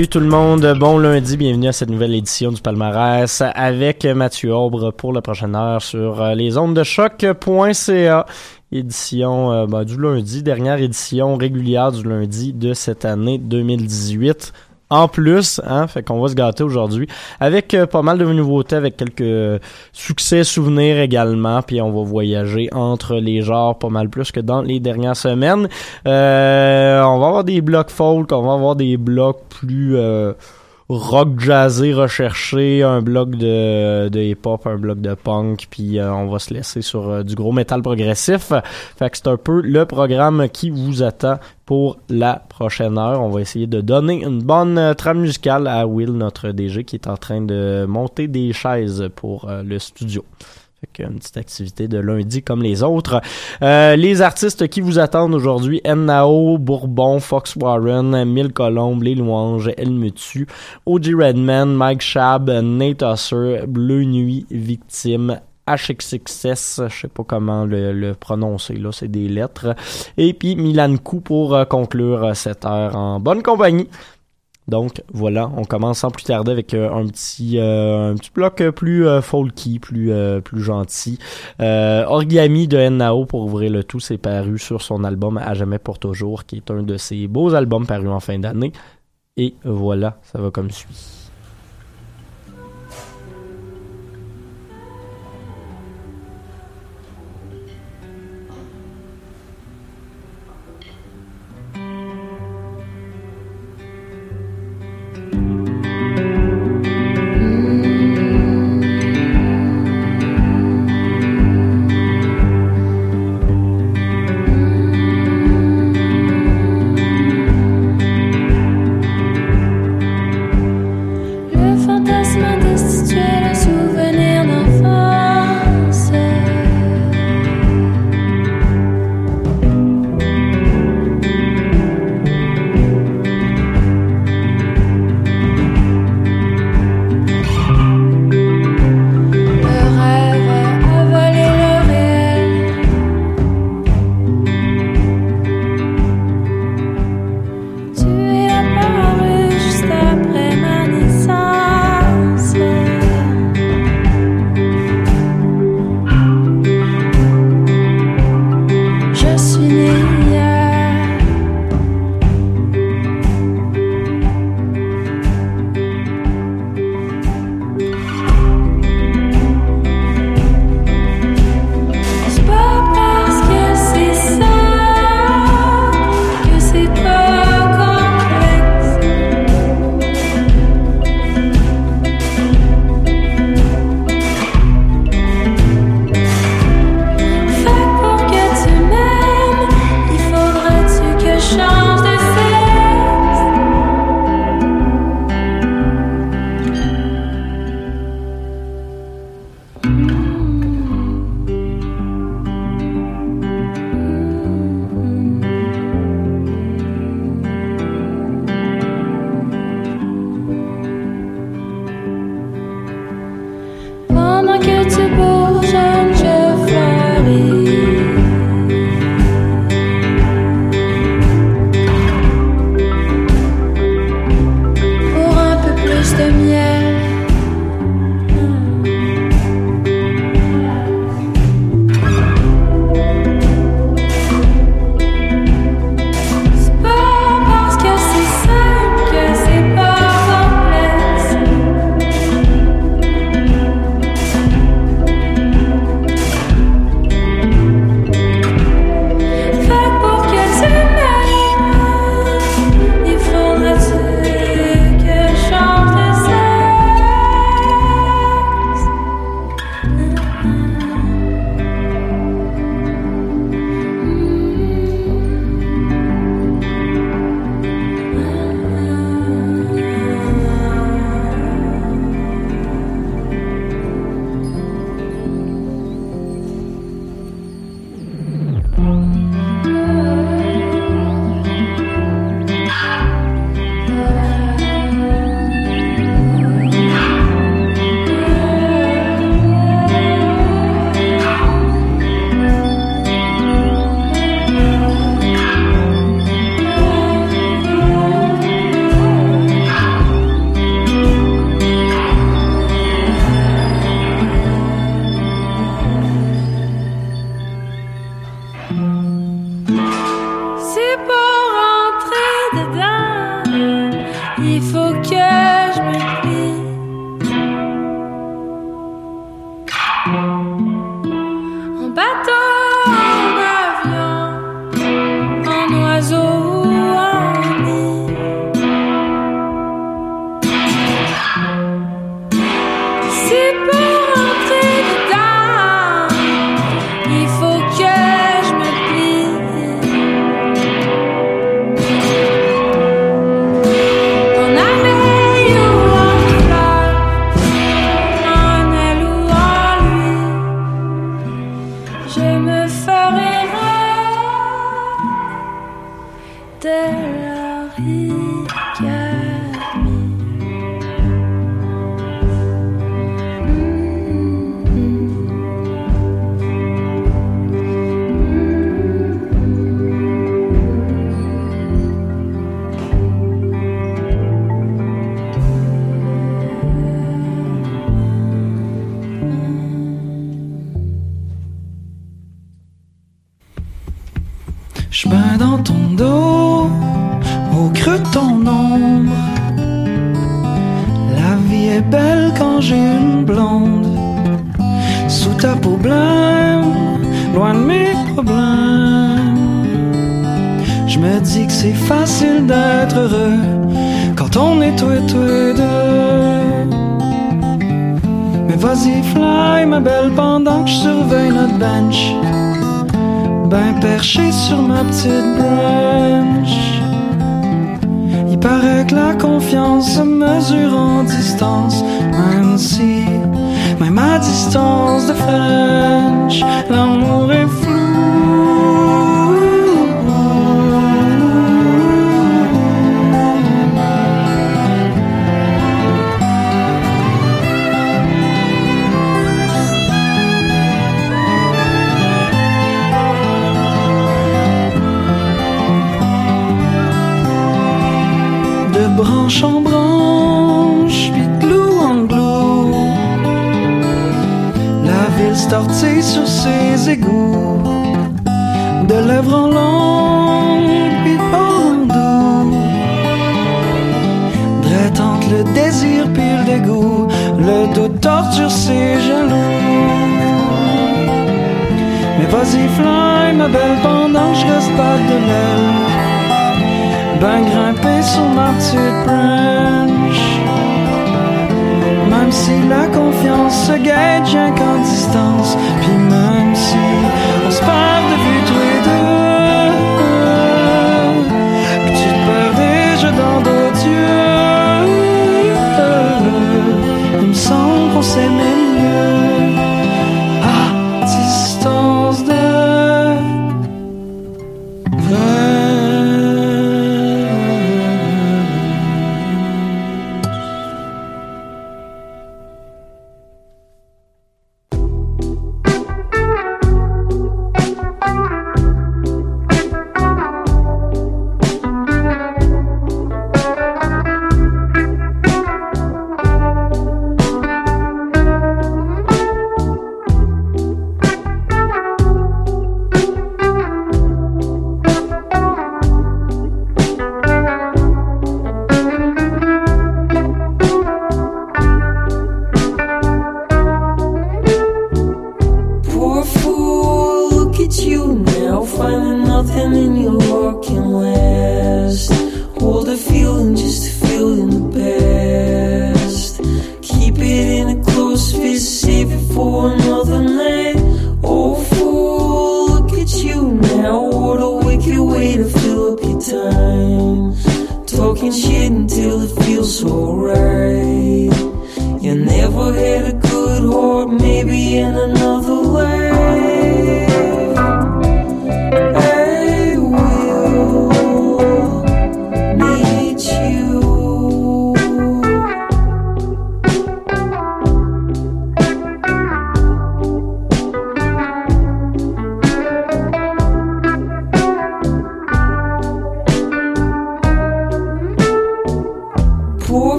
Salut tout le monde, bon lundi, bienvenue à cette nouvelle édition du palmarès avec Mathieu Aubre pour la prochaine heure sur euh, les ondes de choc.ca. Édition euh, ben, du lundi, dernière édition régulière du lundi de cette année 2018 en plus, hein, fait qu'on va se gâter aujourd'hui avec euh, pas mal de nouveautés, avec quelques succès, souvenirs également, puis on va voyager entre les genres pas mal plus que dans les dernières semaines. Euh, on va avoir des blocs folk, on va avoir des blocs plus euh, rock jazzé recherché, un bloc de, de hip-hop, un bloc de punk, puis euh, on va se laisser sur euh, du gros métal progressif. Fait que c'est un peu le programme qui vous attend pour la prochaine heure. On va essayer de donner une bonne euh, trame musicale à Will, notre DG, qui est en train de monter des chaises pour le studio. Fait une petite activité de lundi comme les autres. Euh, les artistes qui vous attendent aujourd'hui, Nao, Bourbon, Fox Warren, Mille Colombe, Les Louanges, El Mutu, O.G. Redman, Mike Shab, Nate Husser, Bleu Nuit, Victime, HXXS, je sais pas comment le, le prononcer là, c'est des lettres. Et puis Milan Kou pour euh, conclure cette heure en bonne compagnie. Donc voilà, on commence sans plus tarder avec euh, un petit euh, un petit bloc plus euh, folky, plus plus gentil. Origami de Nao pour ouvrir le tout, c'est paru sur son album À jamais pour toujours, qui est un de ses beaux albums parus en fin d'année. Et voilà, ça va comme suit. Je bain dans ton dos, au creux ton ombre. La vie est belle quand j'ai une blonde. Sous ta peau blême, loin de mes problèmes. Je me dis que c'est facile d'être heureux quand on est toi et toi deux. Mais vas-y, fly, ma belle, pendant que je surveille notre bench ben perché sur ma petite branche. Il paraît que la confiance se mesure en distance, même si, même à distance de French, l'amour est flou. Ma belle, pendant que je reste pas de l'aile ben grimper sur ma petite branche. Même si la confiance se rien qu'en distance, puis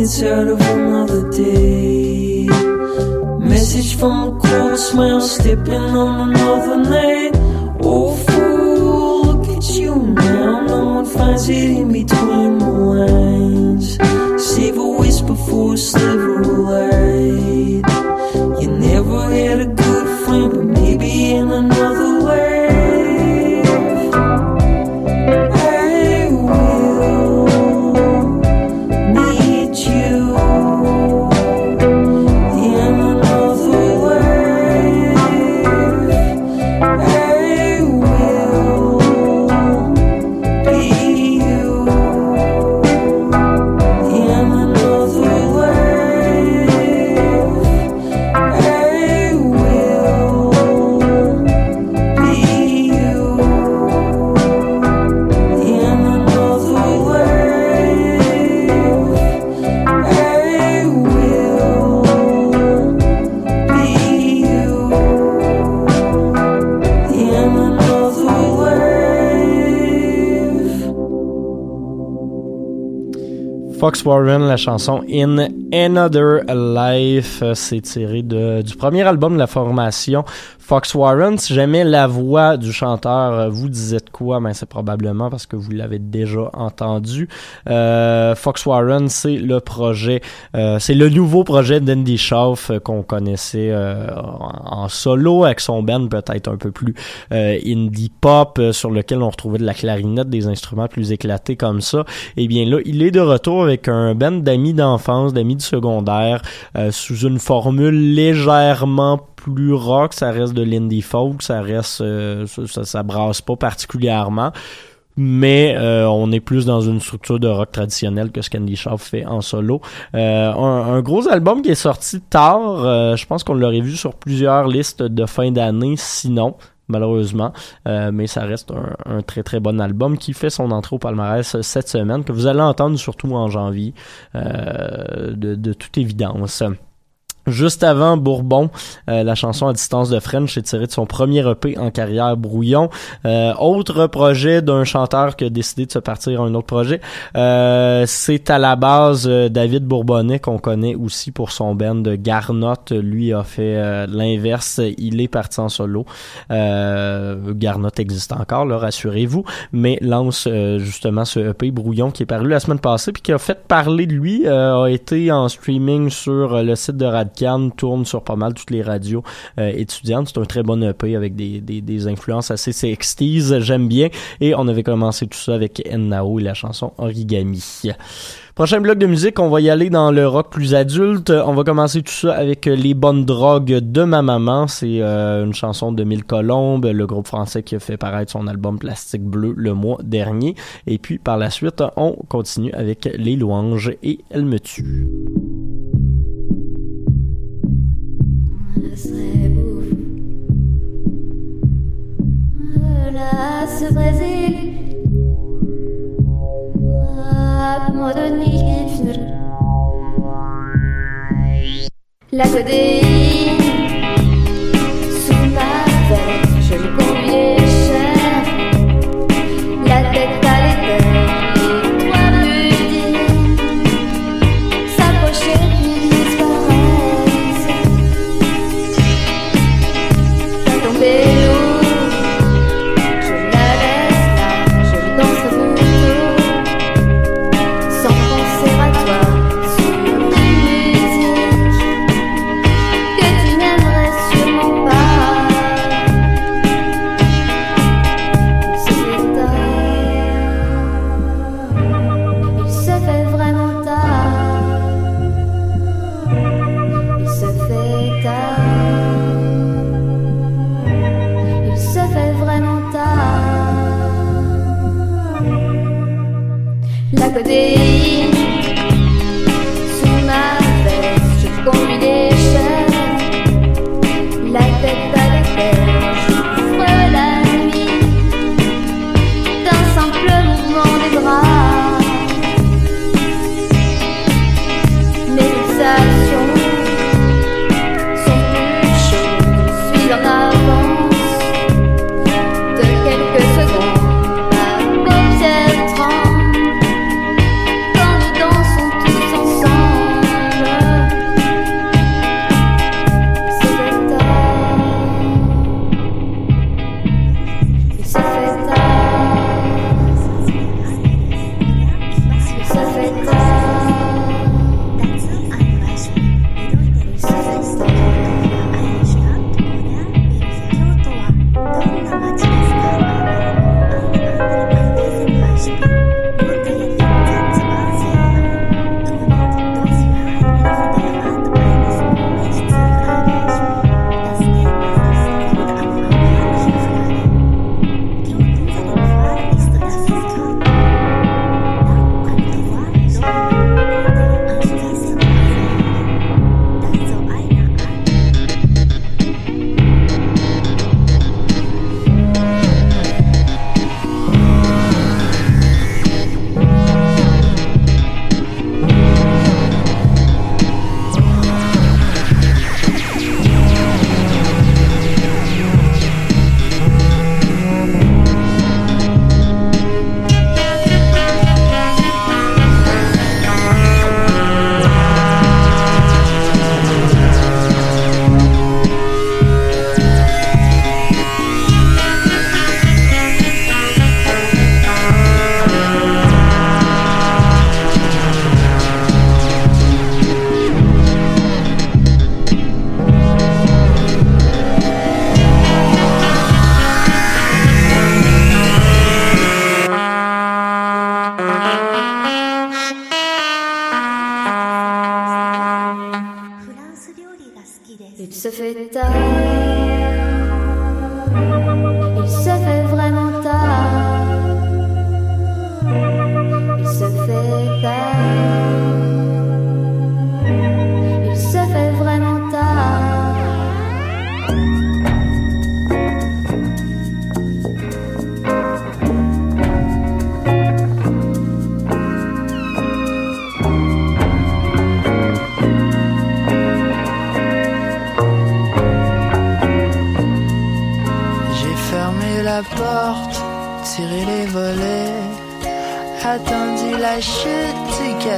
out of another day. Message from a cold smile, stepping on another night. Oh, fool, look at you now. No one finds it in between the lines. Save a whisper for a sliver of light. Warren, la chanson In Another Life, euh, c'est tiré de, du premier album de la formation Fox Warren. Si jamais la voix du chanteur euh, vous disait de quoi, ben c'est probablement parce que vous l'avez déjà entendu. Euh, Fox Warren, c'est le projet, euh, c'est le nouveau projet d'Andy Schauf euh, qu'on connaissait euh, en, solo avec son band peut-être un peu plus euh, indie pop sur lequel on retrouvait de la clarinette, des instruments plus éclatés comme ça. Et bien là, il est de retour avec un band d'amis d'enfance, d'amis du secondaire, sous une formule légèrement plus rock, ça reste de l'indie folk, ça reste, euh, ça, ça, brasse pas particulièrement. Mais euh, on est plus dans une structure de rock traditionnelle que ce qu'Andy Schaaf fait en solo. Euh, un, un gros album qui est sorti tard, euh, je pense qu'on l'aurait vu sur plusieurs listes de fin d'année, sinon malheureusement. Euh, mais ça reste un, un, très très bon album qui fait son entrée au palmarès cette semaine, que vous allez entendre surtout en janvier, euh, de, de toute évidence. Juste avant Bourbon, euh, la chanson à distance de French est tirée de son premier EP en carrière Brouillon. Euh, autre projet d'un chanteur qui a décidé de se partir à un autre projet. Euh, c'est à la base David Bourbonnet qu'on connaît aussi pour son band de Garnotte. Lui a fait l'inverse. Il est parti en solo. Garnotte existe encore, là, rassurez-vous, mais lance justement ce EP Brouillon qui est paru la semaine passée puis qui a fait parler de lui. a été en streaming sur le site de Radio Tourne sur pas mal toutes les radios euh, étudiantes. C'est un très bon EP avec des, des, influences assez 60s, j'aime bien. Et on avait commencé tout ça avec Ennao et la chanson Origami. Prochain bloc de musique, on va y aller dans le rock plus adulte. On va commencer tout ça avec Les bonnes drogues de ma maman. C'est euh, une chanson de Mille Colombes, le groupe français qui a fait paraître son album Plastique Bleu le mois dernier. Et puis par la suite, on continue avec Les louanges et Elle me tue. Das Brésil La codéine sous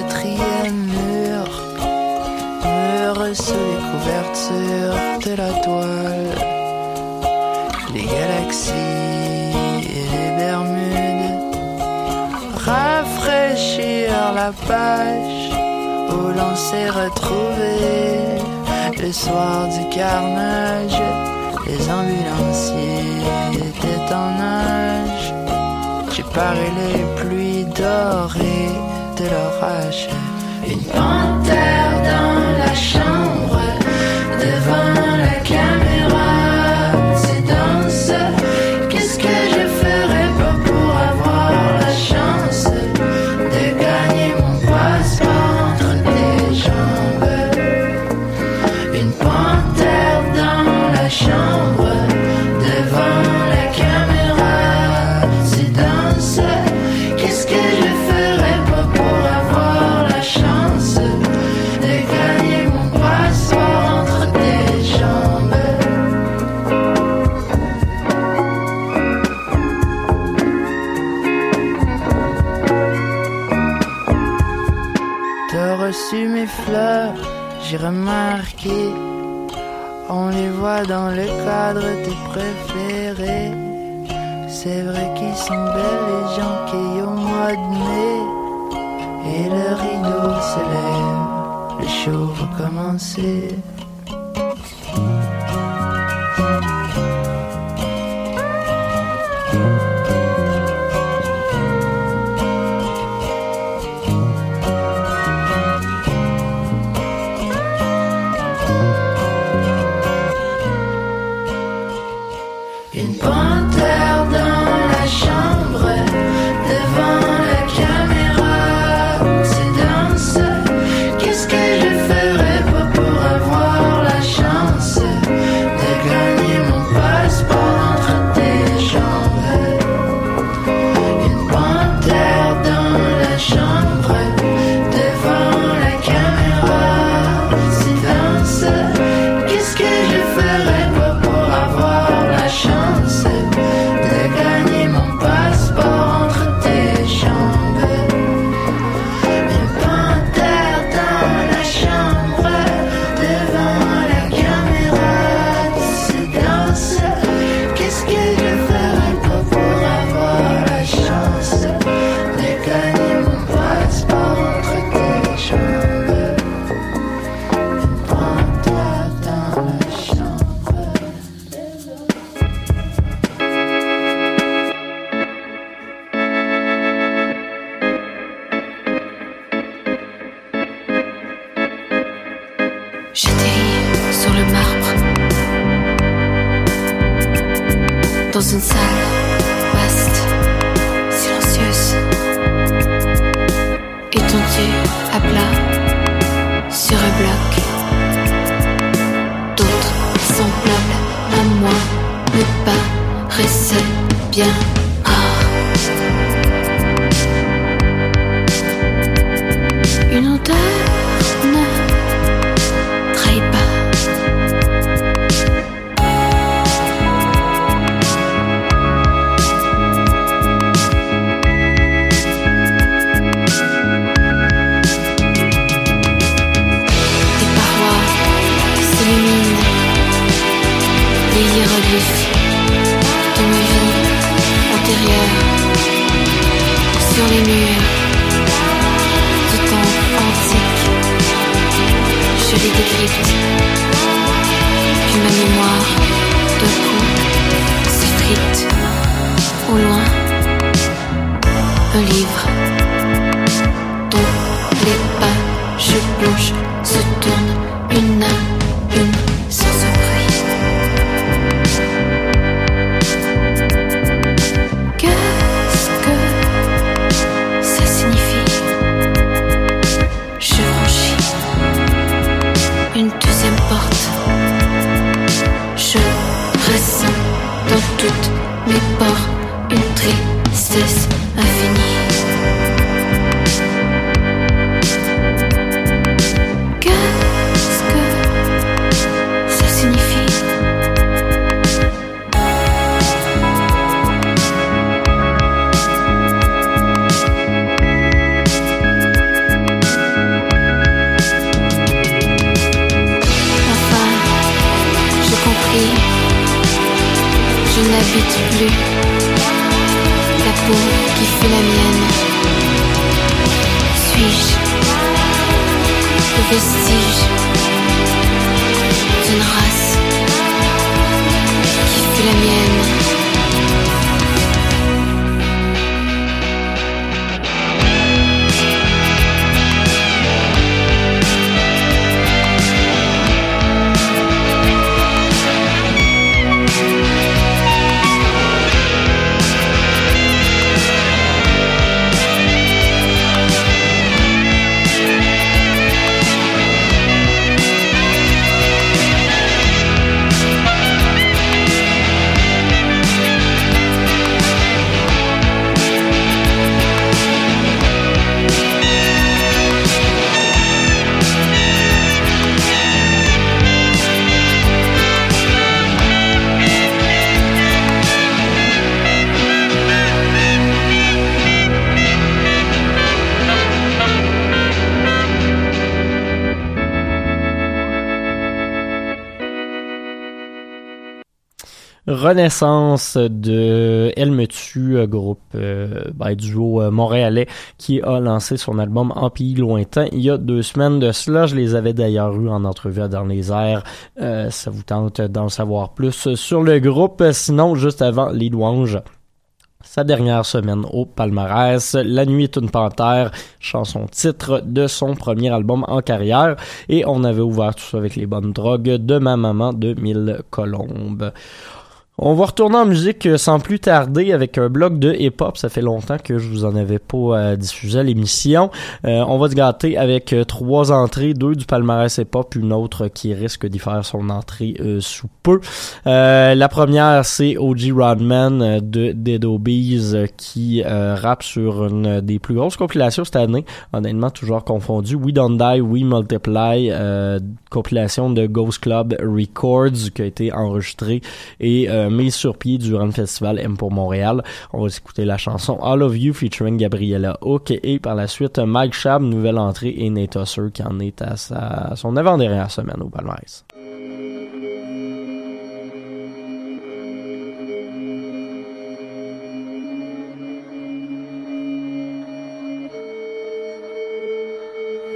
quatrième mur, mur sous les couvertures de la toile, les galaxies et les Bermudes, rafraîchir la page où l'on s'est retrouvé le soir du carnage. Les ambulanciers étaient en âge, j'ai paré les pluies dorées. Une panthère dans la chambre, devant la caméra. remarqué. On les voit dans le cadre des préférés. C'est vrai qu'ils sont belles les gens qui ont mois de mai. Et le rideau s'élève, le show va commencer. in Ponte. complice de mes vies antérieures sur les murs du temps antique. Je les décrypte. Renaissance de Elle me tue, euh, groupe euh, ben, duo euh, montréalais qui a lancé son album En pays lointain il y a deux semaines de cela. Je les avais d'ailleurs eu en entrevue dans les airs. Ça vous tente d'en savoir plus sur le groupe. Sinon, juste avant les louanges, sa dernière semaine au palmarès. La nuit est une panthère, chanson titre de son premier album en carrière. Et on avait ouvert tout ça avec les bonnes drogues de ma maman de Mille Colombes. On va retourner en musique euh, sans plus tarder avec un bloc de hip-hop. Ça fait longtemps que je vous en avais pas euh, diffusé à l'émission. Euh, on va se gâter avec euh, trois entrées, deux du palmarès hip-hop, une autre qui risque d'y faire son entrée sous peu. Euh, la première, c'est OG Rodman de Dead Obies qui rappe sur une des plus grosses compilations cette année. Honnêtement, toujours confondu. We Don't Die, We Multiply, compilation de Ghost Club Records qui a été enregistrée et mise sur pied durant le festival M pour Montréal. On va écouter la chanson All of You featuring Gabriella Hook et par la suite Mike Shab, nouvelle entrée et Nate Husser qui en est à, sa, son avant-dernière semaine au palmarès.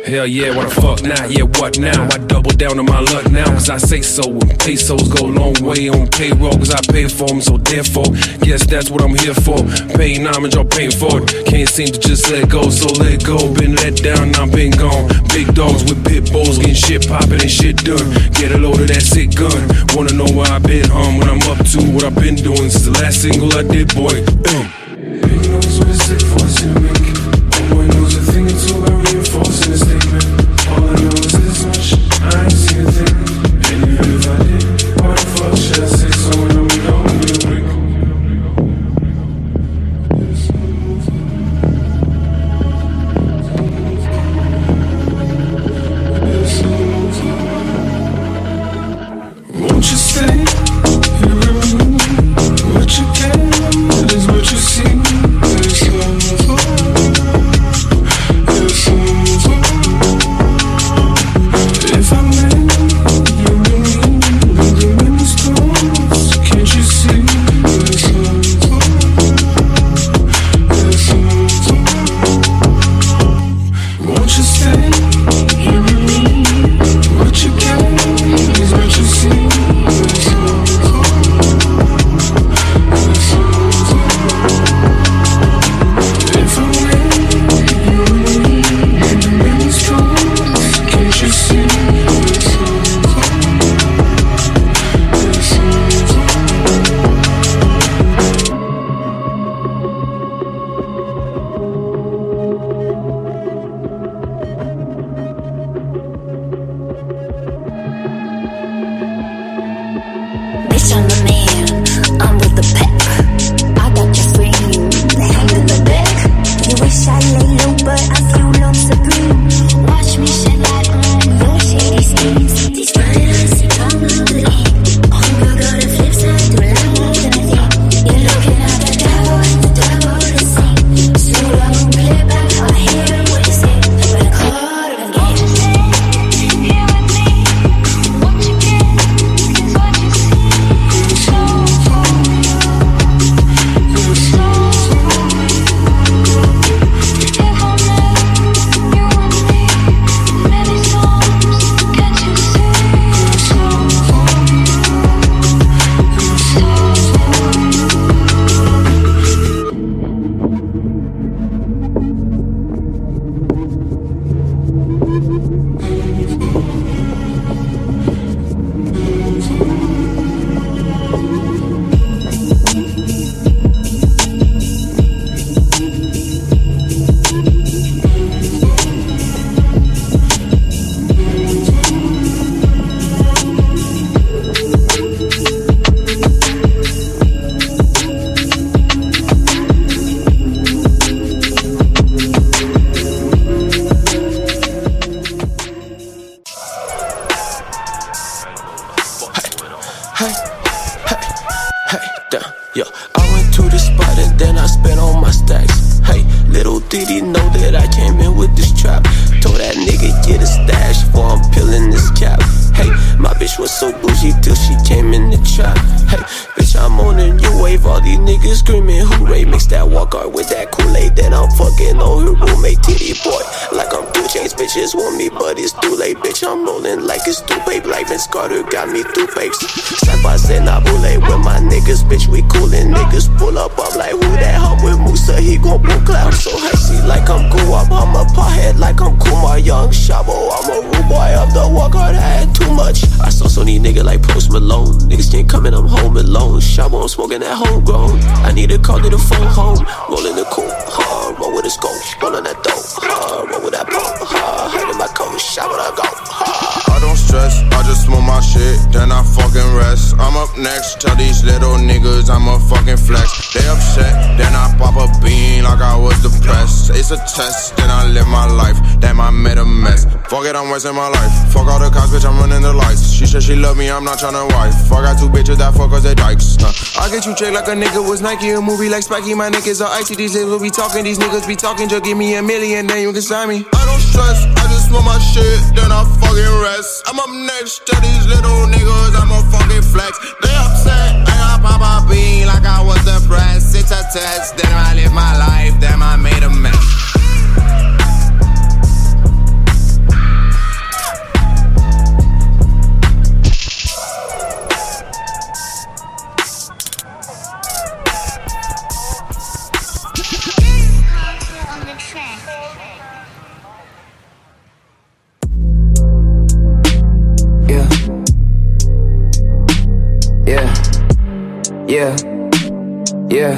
Hell yeah, what the fuck now? Yeah, what now? I double down on my luck now, cause I say so. And pesos go a long way on payroll, cause I pay for them, so therefore, guess that's what I'm here for. Paying homage or paying for it. Can't seem to just let go, so let go. Been let down, I've been gone. Big dogs with pit bulls, getting shit poppin' and shit done. Get a load of that sick gun. Wanna know where I've been, um, what I'm up to, what I've been doing since the last single I did, boy. Big knows what it's for, it. Boy knows a thing or two about reinforcing a was so bougie till she came in the trap. Hey, bitch, I'm on a new wave. All these niggas screaming hooray. Mix that walk art with that Kool-Aid. Then I'm fucking on her roommate, titty boy. Like I'm two bitches want me, but it's too late. Bitch, I'm rolling like it's too late. Like Vince Carter got me through papes. Slap I said, nah, bullet with my niggas, bitch, we coolin'. Niggas pull up, I'm like, who that hop with Musa? He gon' pull clouds so hazy like I'm cool up. I'm a pothead like I'm Kumar Young Shabo. I'm a rude boy of the walk hard, I had too much. I saw so these nigga like Post Malone. Niggas can't come in, I'm home alone. Shabo, I'm smoking that homegrown. I need a call to the phone home. Rollin' the cool? Roll with a scope, rollin' that dope, huh? Roll with that pump? Head in my coat, shot when I go, huh? I don't stress, I just smoke my shit, then I fucking rest. I'm up next, tell these little niggas I'm a fucking flex. They upset, then I pop a bean like I was depressed. It's a test, then I live my life, damn I made a mess. Fuck it, I'm wasting my life. Fuck all the cops, bitch, I'm running the lights. She said she love me, I'm not tryna wife. Fuck, I got two bitches that fuck cause they dykes. Uh, I get you checked like a nigga was Nike, a movie like Spiky. My niggas are icy, these niggas will be talking, these niggas be talking. Just give me a million, then you can sign me. I don't stress, I just smoke my shit, then I fucking rest. I'm up next to these little niggas, I'm a fucking flex. They upset, and I pop a bean like I was depressed. It's a test, then I live my life, then I made a mess. Yeah. Yeah.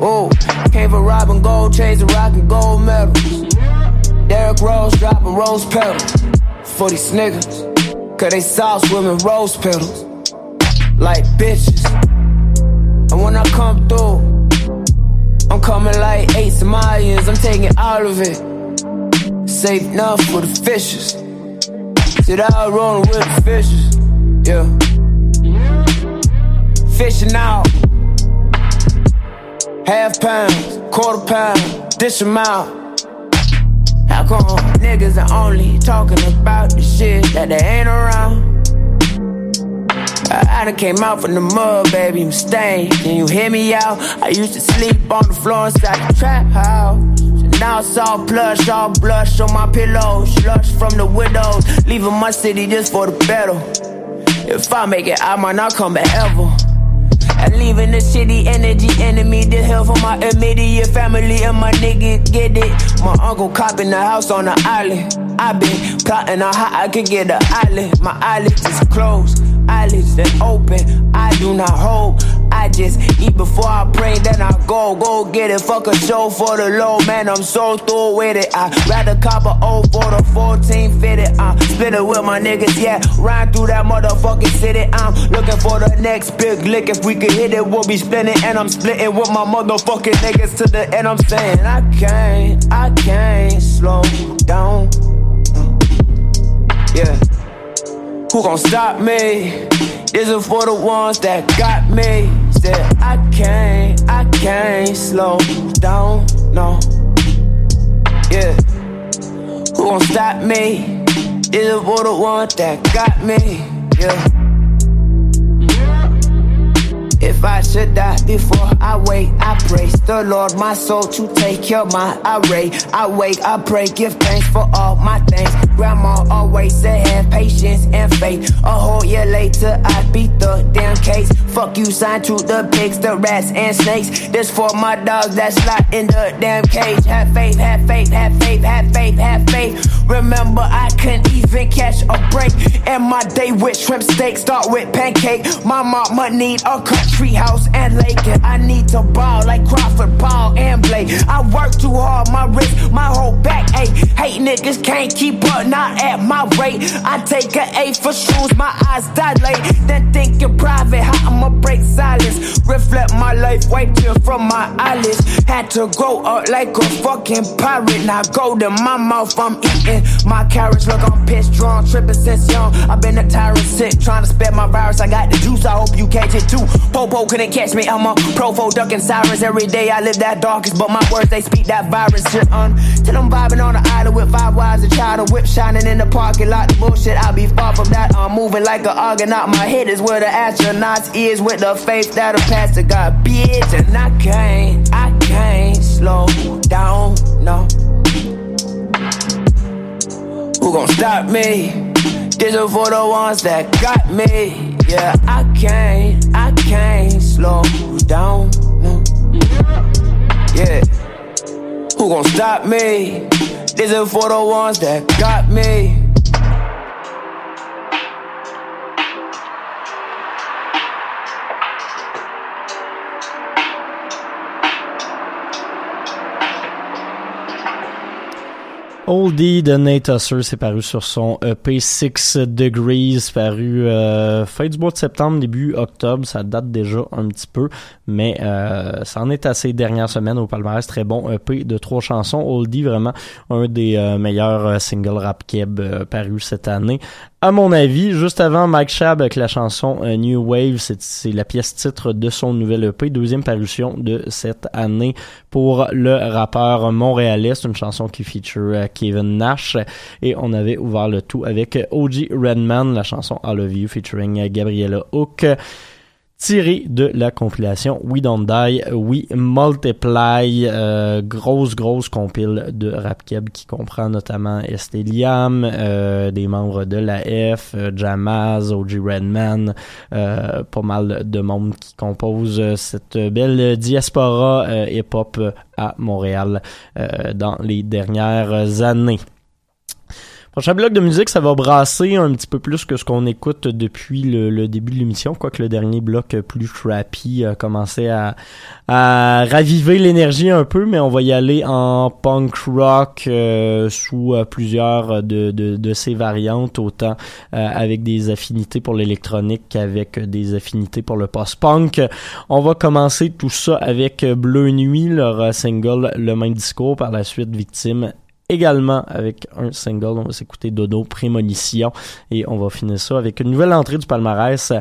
Oh, came for robbing gold chains and rocking gold medals. Derrick Rose dropping rose petals for these niggas. Cause they sauce women rose petals. Like bitches. And when I come through, I'm coming like eight Somalians. I'm taking all of it. Safe enough for the fishes. Sit out rolling with the fishes. Yeah. Fishing out. Half pound, quarter pound, dish 'em out. How come niggas are only talking about the shit that they ain't around? I, I done came out from the mud, baby, I'm stained. Can you hear me out? I used to sleep on the floor inside the trap house. Now it's all plush, all blush on my pillow. Slush from the widows, leaving my city just for the battle. If I make it, I might not come back ever. And leaving the shitty energy enemy The hell for my immediate family and my nigga get it. My uncle copping the house on the island. I been plotting on how I can get the island. My eyelids is closed, eyelids that open. I do not hold. I just eat before I pray, then I go, go get it. Fuck a show for the low, man. I'm so through with it. I rather cop a O for the 14 fitted. I'm split it with my niggas, yeah. Ride through that motherfucking city. I'm looking for the next big lick. If we could hit it, we'll be splitting. And I'm splitting with my motherfucking niggas to the end. I'm saying, I can't, I can't slow down. Yeah. Who gon' stop me? This is for the ones that got me. I can't, I can't slow down, no. Yeah. Who gon' stop me? Is for the ones that got me. Yeah. If I should die before I wake, I praise the Lord, my soul to take care of my irate. I wake, I pray, give thanks for all my things. Grandma always said have patience and faith. A whole year later, I beat the damn case. Fuck you, signed to the pigs, the rats and snakes. This for my dogs that's locked in the damn cage. Have faith, have faith, have faith, have faith, have faith. Remember, I couldn't even catch a break. And my day with shrimp steak start with pancake. My mama need a country house and lake. And I need to ball like Crawford, Paul, and Blake. I work too hard, my wrist, my whole back ache. Hate niggas can't keep up, not at my rate. I take a A for shoes, my eyes dilate. Then thinking private, how I'ma break silence. Reflect my life white tear from my eyelids. Had to grow up like a fucking pirate. Now go to my mouth, I'm eating my carrots. Look, I'm pissed, drawn, tripping since young. I've been a tyrant sick, trying to spread my virus. I got the juice, I hope you catch it too. Popo couldn't catch me, I'm a profo ducking sirens. Every day I live that darkest, but my words they speak that virus. Shit, un, till I'm vibing on the island with five wives, a child, a whip shining in the parking lot. The bullshit, I'll be far from that. I'm moving like an argonaut. My head is where the astronauts is with the faith that'll pass to God, bitch. And I can't, I can't slow down, no. Who gon' stop me? This is for the ones that got me. Yeah, I can't, I can't slow down, no. Yeah. Who gon' stop me? This is for the ones that got me. Oldie de Nate Husser, c'est paru sur son EP 6 Degrees, paru euh, fin du mois de septembre, début octobre. Ça date déjà un petit peu, mais euh, ça en est à ses dernières semaines au palmarès. Très bon EP de trois chansons. Oldie, vraiment un des euh, meilleurs euh, singles rap keb euh, parus cette année. À mon avis, juste avant Mike Shab avec la chanson New Wave, c'est- la pièce titre de son nouvel EP, deuxième parution de cette année pour le rappeur montréalais. Une chanson qui feature Kevin Nash. Et on avait ouvert le tout avec OG Redman, la chanson I Love You featuring Gabriella Hook tiré de la compilation We Don't Die, We Multiply, euh, grosse, grosse compile de rap keb qui comprend notamment Esteliam, euh, des membres de la F, euh, Jamaz, OG Redman, euh, pas mal de monde qui compose cette belle diaspora euh, hip-hop à Montréal euh, dans les dernières années. Prochain bloc de musique, ça va brasser un petit peu plus que ce qu'on écoute depuis le, le début de l'émission, quoique le dernier bloc plus trappy a commencé à, à raviver l'énergie un peu, mais on va y aller en punk rock euh, sous euh, plusieurs de, de, de ces variantes, autant euh, avec des affinités pour l'électronique qu'avec des affinités pour le post-punk. On va commencer tout ça avec Bleu Nuit, leur single Le même discours, par la suite Victime également avec un single. On va s'écouter Dodo Prémonition et on va finir ça avec une nouvelle entrée du palmarès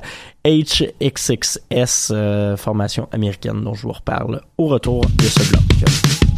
HXXS, euh, formation américaine dont je vous reparle au retour de ce bloc.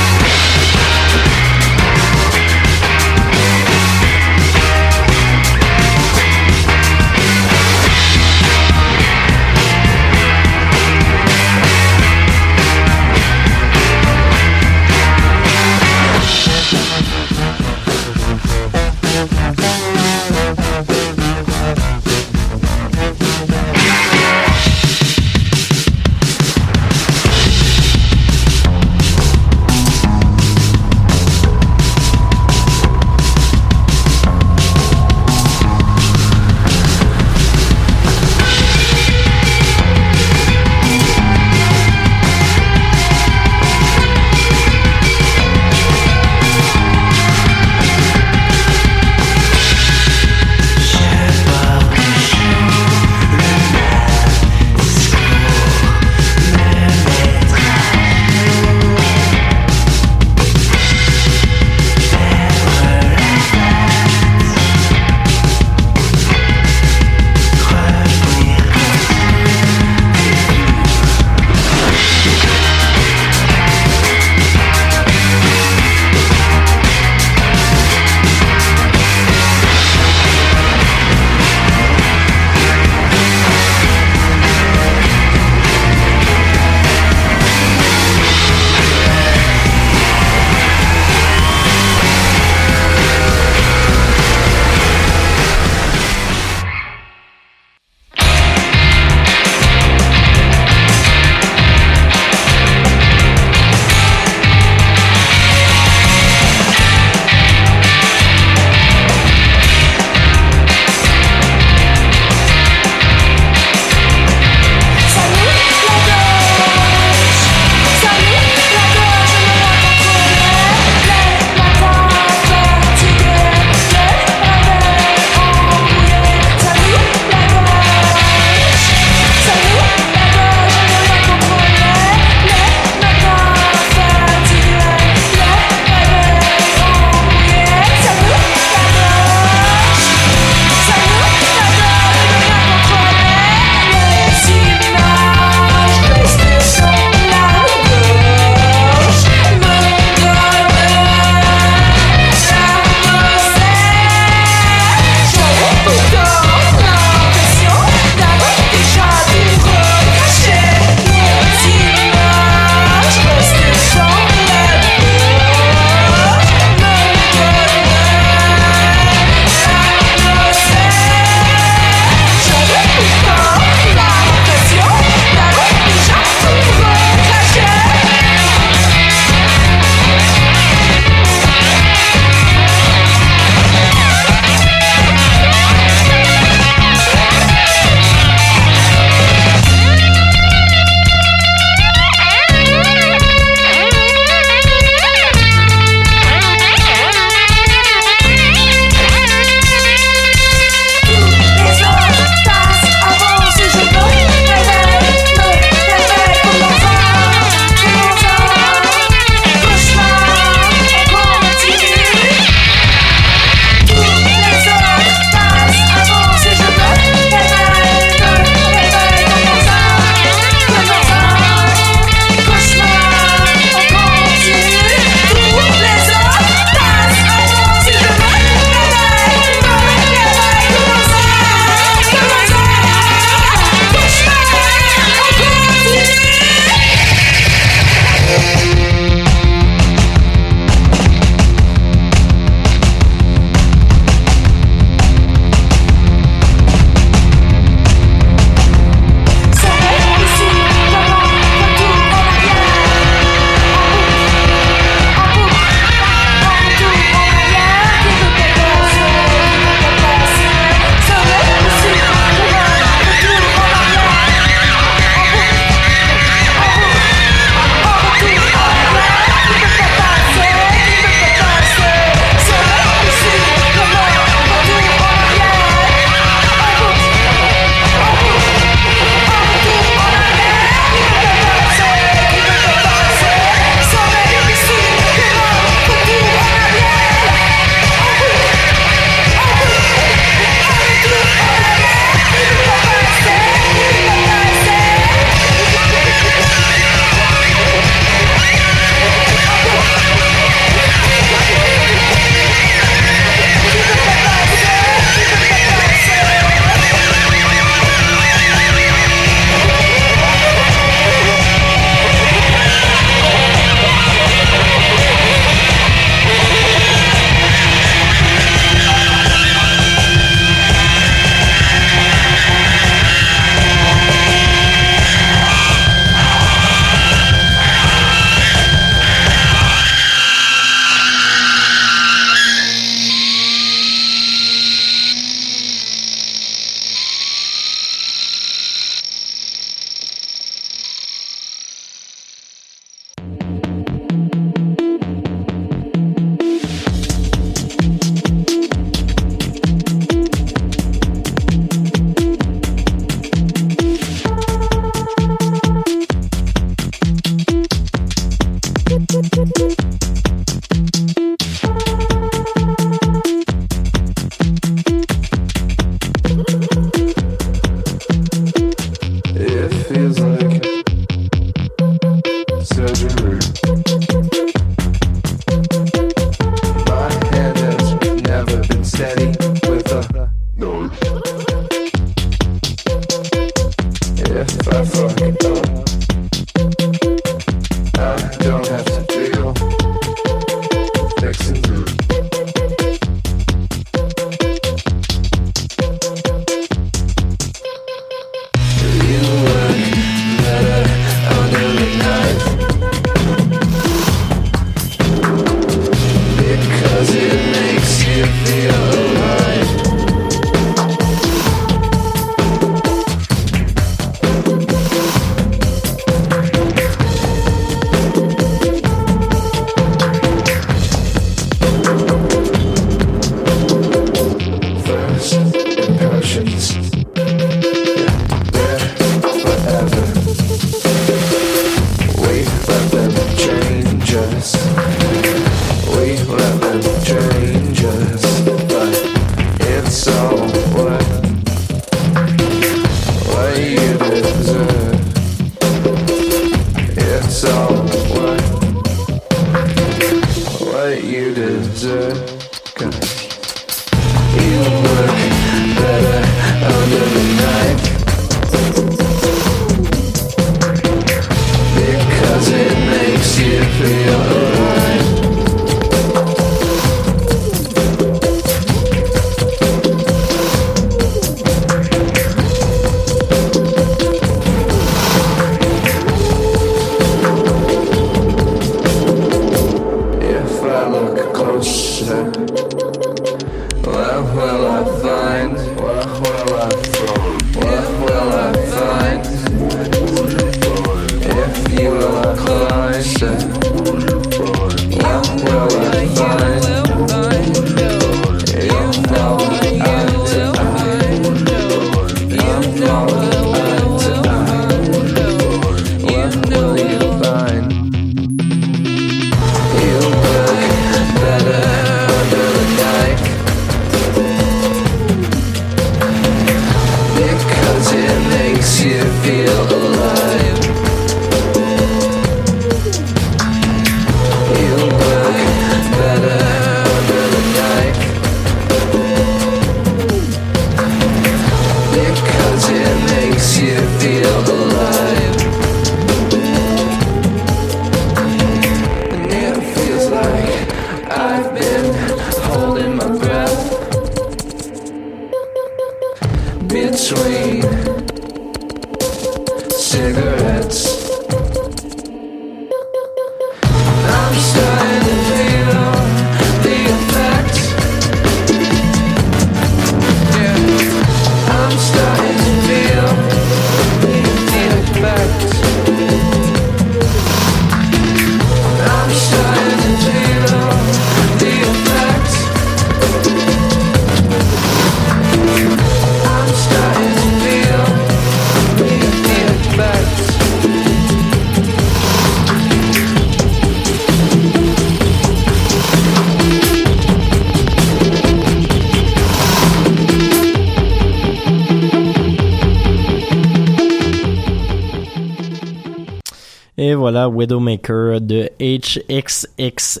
Widowmaker de HXXS,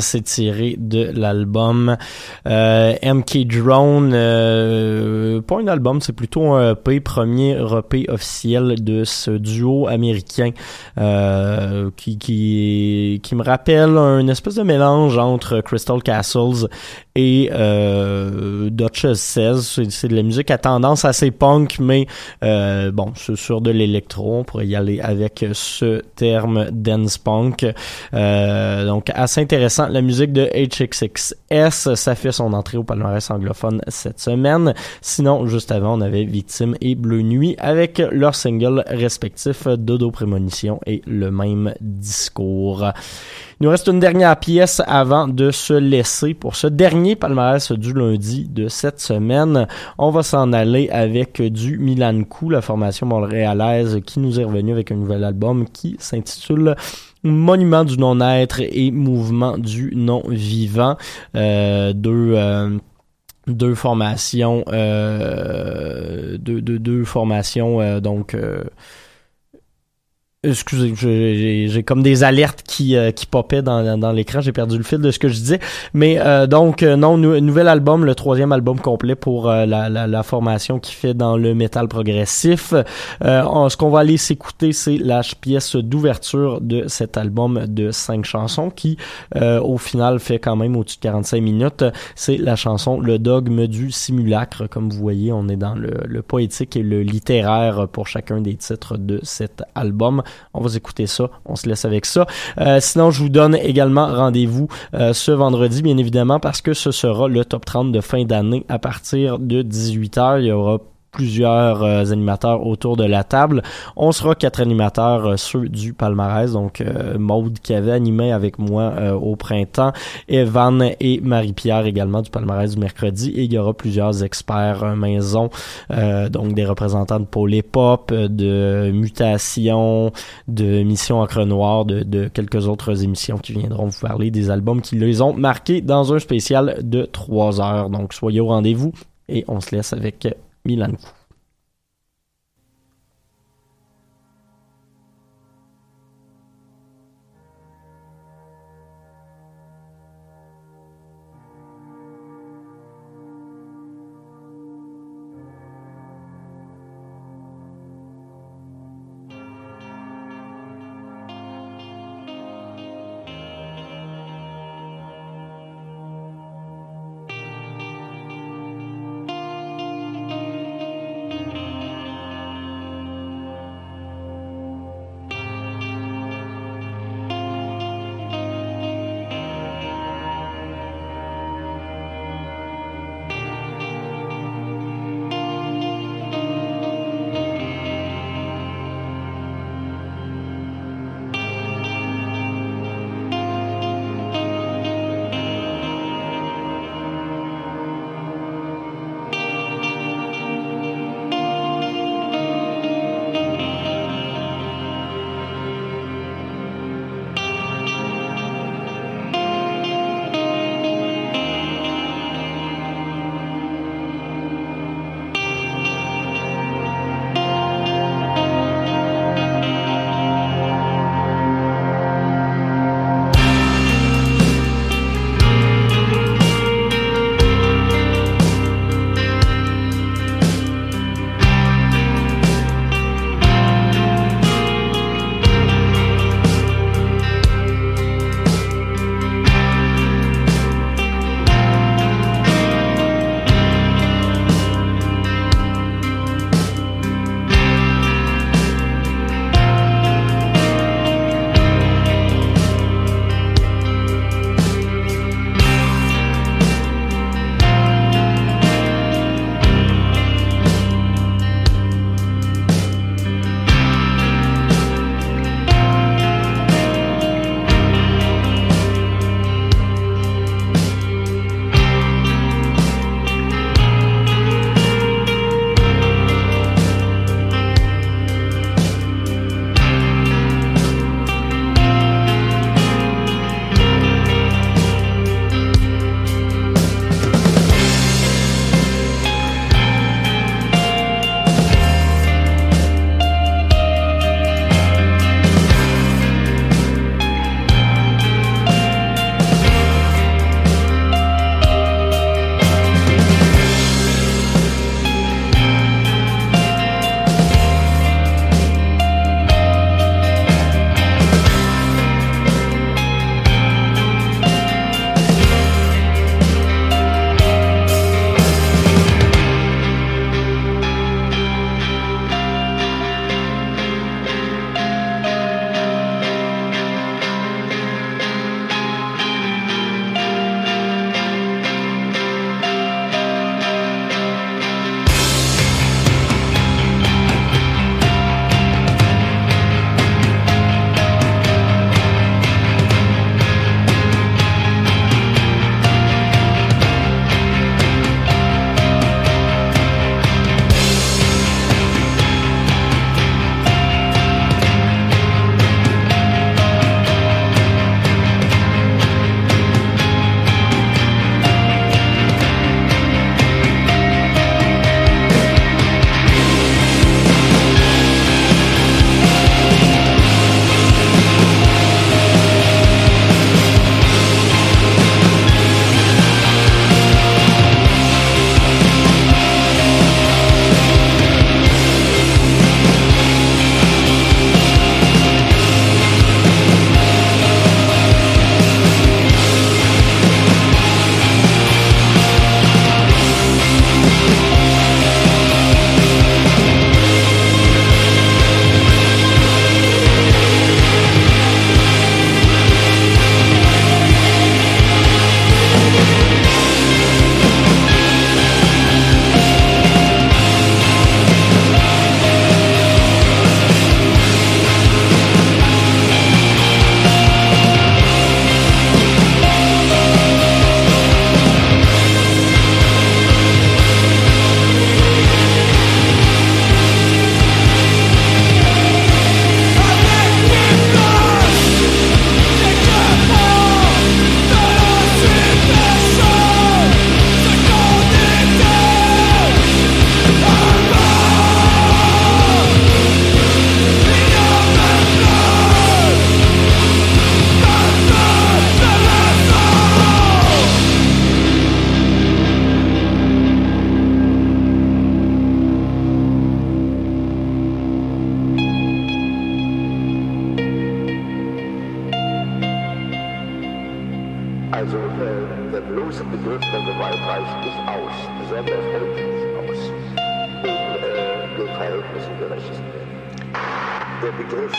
c'est tiré de l'album euh, MK Drone. euh, pas un album, c'est plutôt un EP, premier EP officiel de ce duo américain euh, qui, qui, qui me rappelle un espèce de mélange entre Crystal Castles et euh, Duchess 16. C'est, c'est de la musique à tendance assez punk, mais euh, bon, c'est sur de l'électro. On pourrait y aller avec ce terme dance punk. Euh, donc, assez intéressant. La musique de HXXS, ça fait son entrée au palmarès anglophone cette semaine. Sinon, juste avant, on avait Victime et Bleu Nuit avec leurs singles respectifs Dodo Prémonition et Le Même Discours. Il nous reste une dernière pièce avant de se laisser pour ce dernier palmarès du lundi de cette semaine. On va s'en aller avec du Milan Coup, la formation montréalaise qui nous est revenue avec un nouvel album qui s'intitule Monument du non-être et Mouvement du non-vivant. Euh, deux... euh, deux formations euh, deux, deux, deux formations donc Excusez, j'ai comme des alertes qui, euh, qui popaient dans, dans, l'écran. J'ai perdu le fil de ce que je disais. Mais euh, donc, euh, non, nou- nouvel album, le troisième album complet pour euh, la, la, formation qui fait dans le métal progressif. On- ce qu'on va aller s'écouter, c'est la pièce d'ouverture de cet album de cinq chansons qui, au final, fait quand même au-dessus de 45 minutes. C'est la chanson Le dogme du simulacre. Comme vous voyez, on est dans le, le poétique et le littéraire pour chacun des titres de cet album. On va écouter ça. On se laisse avec ça. Euh, sinon, je vous donne également rendez-vous euh, ce vendredi, bien évidemment, parce que ce sera le top 30 de fin d'année à partir de 18h. Il y aura plusieurs euh, animateurs autour de la table. On sera quatre animateurs, euh, ceux du palmarès, donc euh, Maude qui avait animé avec moi euh, au printemps, Evan et Marie-Pierre également du palmarès du mercredi, et il y aura plusieurs experts euh, maison, donc des représentants de Pôle euh, de Mutation, de Mission Encre Noire, de, de quelques autres émissions qui viendront vous parler des albums qui les ont marqués dans un spécial de trois heures. Donc soyez au rendez-vous et on se laisse avec Milan.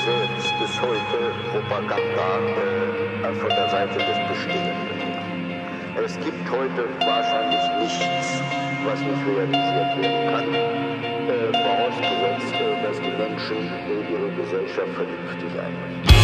Selbst ist heute Propaganda äh, von der Seite des Bestehenden. Es gibt heute wahrscheinlich nichts, was nicht realisiert werden kann, äh, vorausgesetzt, äh, dass die Menschen ihre Gesellschaft vernünftig einrichten.